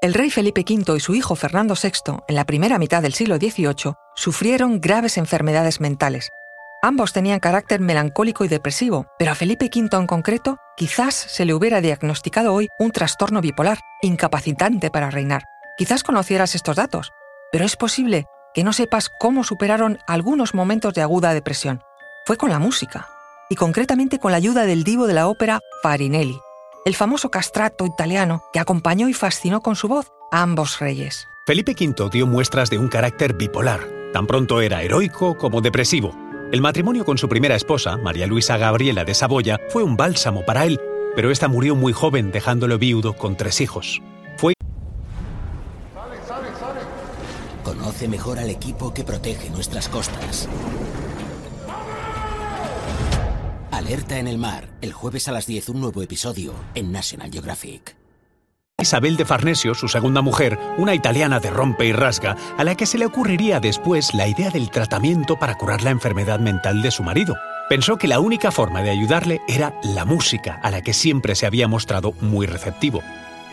El rey Felipe V y su hijo Fernando VI, en la primera mitad del siglo XVIII, sufrieron graves enfermedades mentales. Ambos tenían carácter melancólico y depresivo, pero a Felipe V en concreto quizás se le hubiera diagnosticado hoy un trastorno bipolar, incapacitante para reinar. Quizás conocieras estos datos, pero es posible que no sepas cómo superaron algunos momentos de aguda depresión. Fue con la música, y concretamente con la ayuda del divo de la ópera Farinelli, el famoso castrato italiano que acompañó y fascinó con su voz a ambos reyes. Felipe V dio muestras de un carácter bipolar. Tan pronto era heroico como depresivo. El matrimonio con su primera esposa, María Luisa Gabriela de Saboya, fue un bálsamo para él, pero esta murió muy joven dejándolo viudo con tres hijos. Fue... Conoce mejor al equipo que protege nuestras costas. Alerta en el mar, el jueves a las 10 un nuevo episodio en National Geographic. Isabel de Farnesio, su segunda mujer, una italiana de rompe y rasga, a la que se le ocurriría después la idea del tratamiento para curar la enfermedad mental de su marido. Pensó que la única forma de ayudarle era la música, a la que siempre se había mostrado muy receptivo.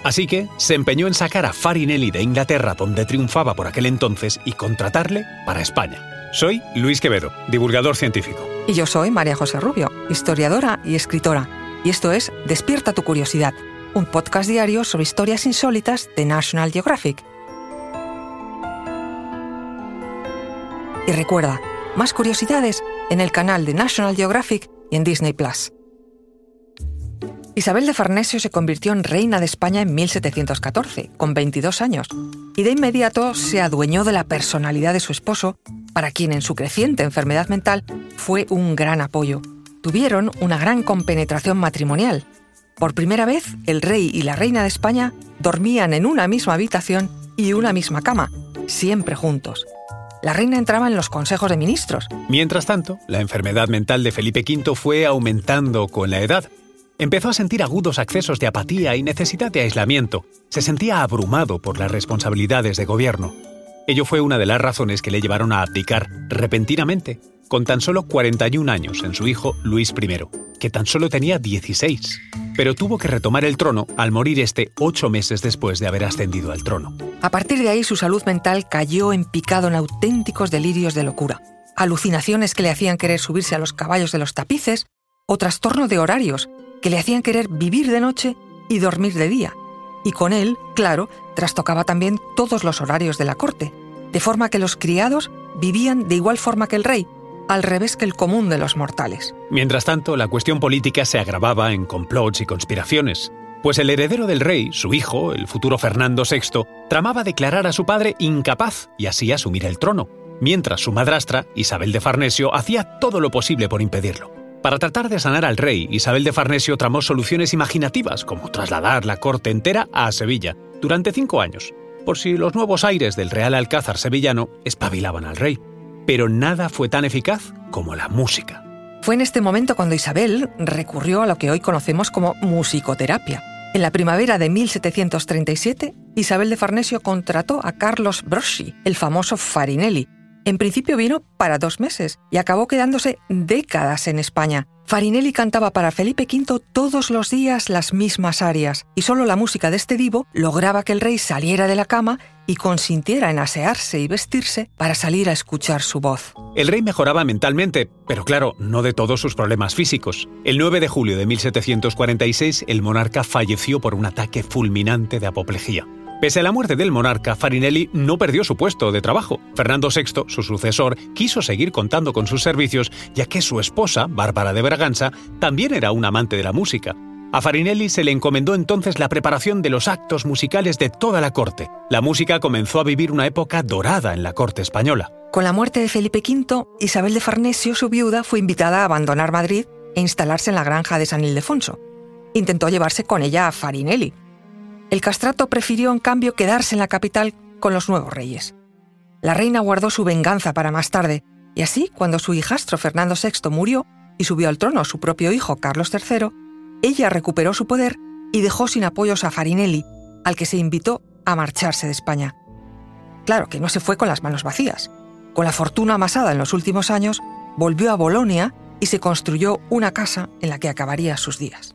Así que se empeñó en sacar a Farinelli de Inglaterra, donde triunfaba por aquel entonces, y contratarle para España. Soy Luis Quevedo, divulgador científico. Y yo soy María José Rubio, historiadora y escritora. Y esto es Despierta tu curiosidad, un podcast diario sobre historias insólitas de National Geographic. Y recuerda, más curiosidades en el canal de National Geographic y en Disney Plus. Isabel de Farnesio se convirtió en reina de España en 1714, con 22 años, y de inmediato se adueñó de la personalidad de su esposo, para quien en su creciente enfermedad mental fue un gran apoyo. Tuvieron una gran compenetración matrimonial. Por primera vez, el rey y la reina de España dormían en una misma habitación y una misma cama, siempre juntos. La reina entraba en los consejos de ministros. Mientras tanto, la enfermedad mental de Felipe V fue aumentando con la edad Empezó a sentir agudos accesos de apatía y necesidad de aislamiento. Se sentía abrumado por las responsabilidades de gobierno. Ello fue una de las razones que le llevaron a abdicar repentinamente, con tan solo 41 años en su hijo Luis I, que tan solo tenía 16. Pero tuvo que retomar el trono al morir este ocho meses después de haber ascendido al trono. A partir de ahí su salud mental cayó en picado en auténticos delirios de locura. Alucinaciones que le hacían querer subirse a los caballos de los tapices o trastorno de horarios que le hacían querer vivir de noche y dormir de día. Y con él, claro, trastocaba también todos los horarios de la corte, de forma que los criados vivían de igual forma que el rey, al revés que el común de los mortales. Mientras tanto, la cuestión política se agravaba en complots y conspiraciones, pues el heredero del rey, su hijo, el futuro Fernando VI, tramaba declarar a su padre incapaz y así asumir el trono, mientras su madrastra, Isabel de Farnesio, hacía todo lo posible por impedirlo. Para tratar de sanar al rey, Isabel de Farnesio tramó soluciones imaginativas, como trasladar la corte entera a Sevilla, durante cinco años, por si los nuevos aires del Real Alcázar sevillano espabilaban al rey. Pero nada fue tan eficaz como la música. Fue en este momento cuando Isabel recurrió a lo que hoy conocemos como musicoterapia. En la primavera de 1737, Isabel de Farnesio contrató a Carlos Broschi, el famoso Farinelli, en principio vino para dos meses y acabó quedándose décadas en España. Farinelli cantaba para Felipe V todos los días las mismas arias, y solo la música de este divo lograba que el rey saliera de la cama y consintiera en asearse y vestirse para salir a escuchar su voz. El rey mejoraba mentalmente, pero claro, no de todos sus problemas físicos. El 9 de julio de 1746, el monarca falleció por un ataque fulminante de apoplejía. Pese a la muerte del monarca, Farinelli no perdió su puesto de trabajo. Fernando VI, su sucesor, quiso seguir contando con sus servicios, ya que su esposa, Bárbara de Braganza, también era un amante de la música. A Farinelli se le encomendó entonces la preparación de los actos musicales de toda la corte. La música comenzó a vivir una época dorada en la corte española. Con la muerte de Felipe V, Isabel de Farnesio, su viuda, fue invitada a abandonar Madrid e instalarse en la granja de San Ildefonso. Intentó llevarse con ella a Farinelli, el castrato prefirió en cambio quedarse en la capital con los nuevos reyes. La reina guardó su venganza para más tarde, y así, cuando su hijastro Fernando VI murió y subió al trono su propio hijo Carlos III, ella recuperó su poder y dejó sin apoyos a Farinelli, al que se invitó a marcharse de España. Claro que no se fue con las manos vacías. Con la fortuna amasada en los últimos años, volvió a Bolonia y se construyó una casa en la que acabaría sus días.